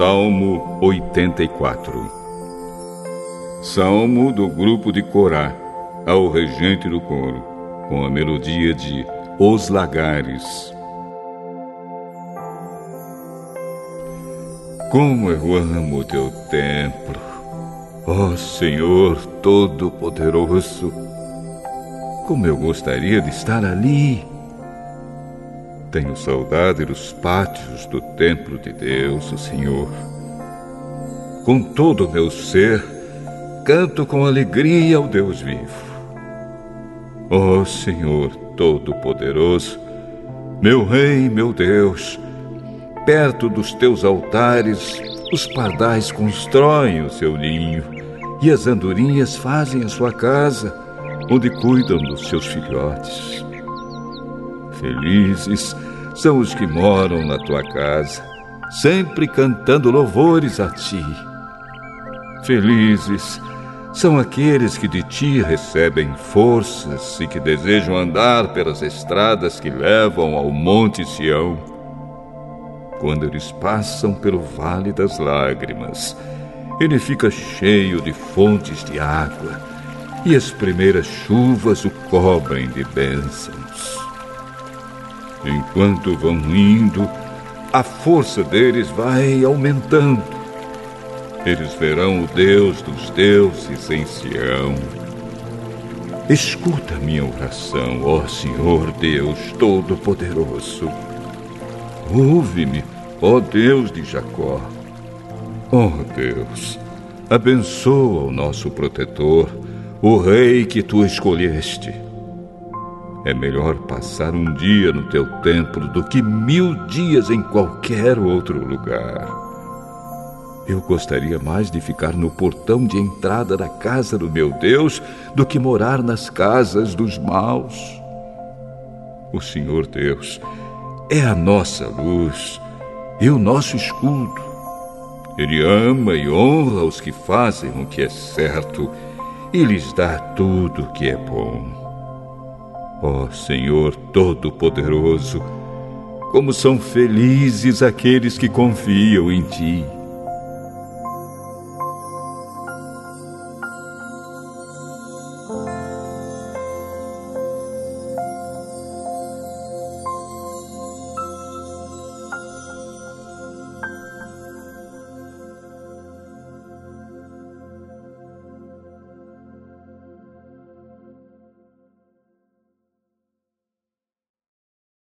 Salmo 84 Salmo do grupo de Corá, ao regente do coro, com a melodia de Os Lagares. Como eu amo teu templo, ó Senhor Todo-Poderoso! Como eu gostaria de estar ali tenho saudade dos pátios do templo de Deus, o Senhor. Com todo o meu ser, canto com alegria ao Deus vivo. Ó oh, Senhor Todo-Poderoso, meu Rei, meu Deus, perto dos teus altares, os pardais constroem o seu ninho e as andorinhas fazem a sua casa, onde cuidam dos seus filhotes. Felizes são os que moram na tua casa, sempre cantando louvores a ti. Felizes são aqueles que de ti recebem forças e que desejam andar pelas estradas que levam ao Monte Sião. Quando eles passam pelo Vale das Lágrimas, ele fica cheio de fontes de água e as primeiras chuvas o cobrem de bênçãos. Enquanto vão indo, a força deles vai aumentando. Eles verão o Deus dos deuses em Sião. Escuta minha oração, ó Senhor Deus Todo-Poderoso. Ouve-me, ó Deus de Jacó. Ó Deus, abençoa o nosso protetor, o rei que tu escolheste é melhor passar um dia no teu templo do que mil dias em qualquer outro lugar. Eu gostaria mais de ficar no portão de entrada da casa do meu Deus do que morar nas casas dos maus. O Senhor Deus é a nossa luz e o nosso escudo. Ele ama e honra os que fazem o que é certo e lhes dá tudo o que é bom. Ó oh, Senhor Todo-Poderoso, como são felizes aqueles que confiam em Ti.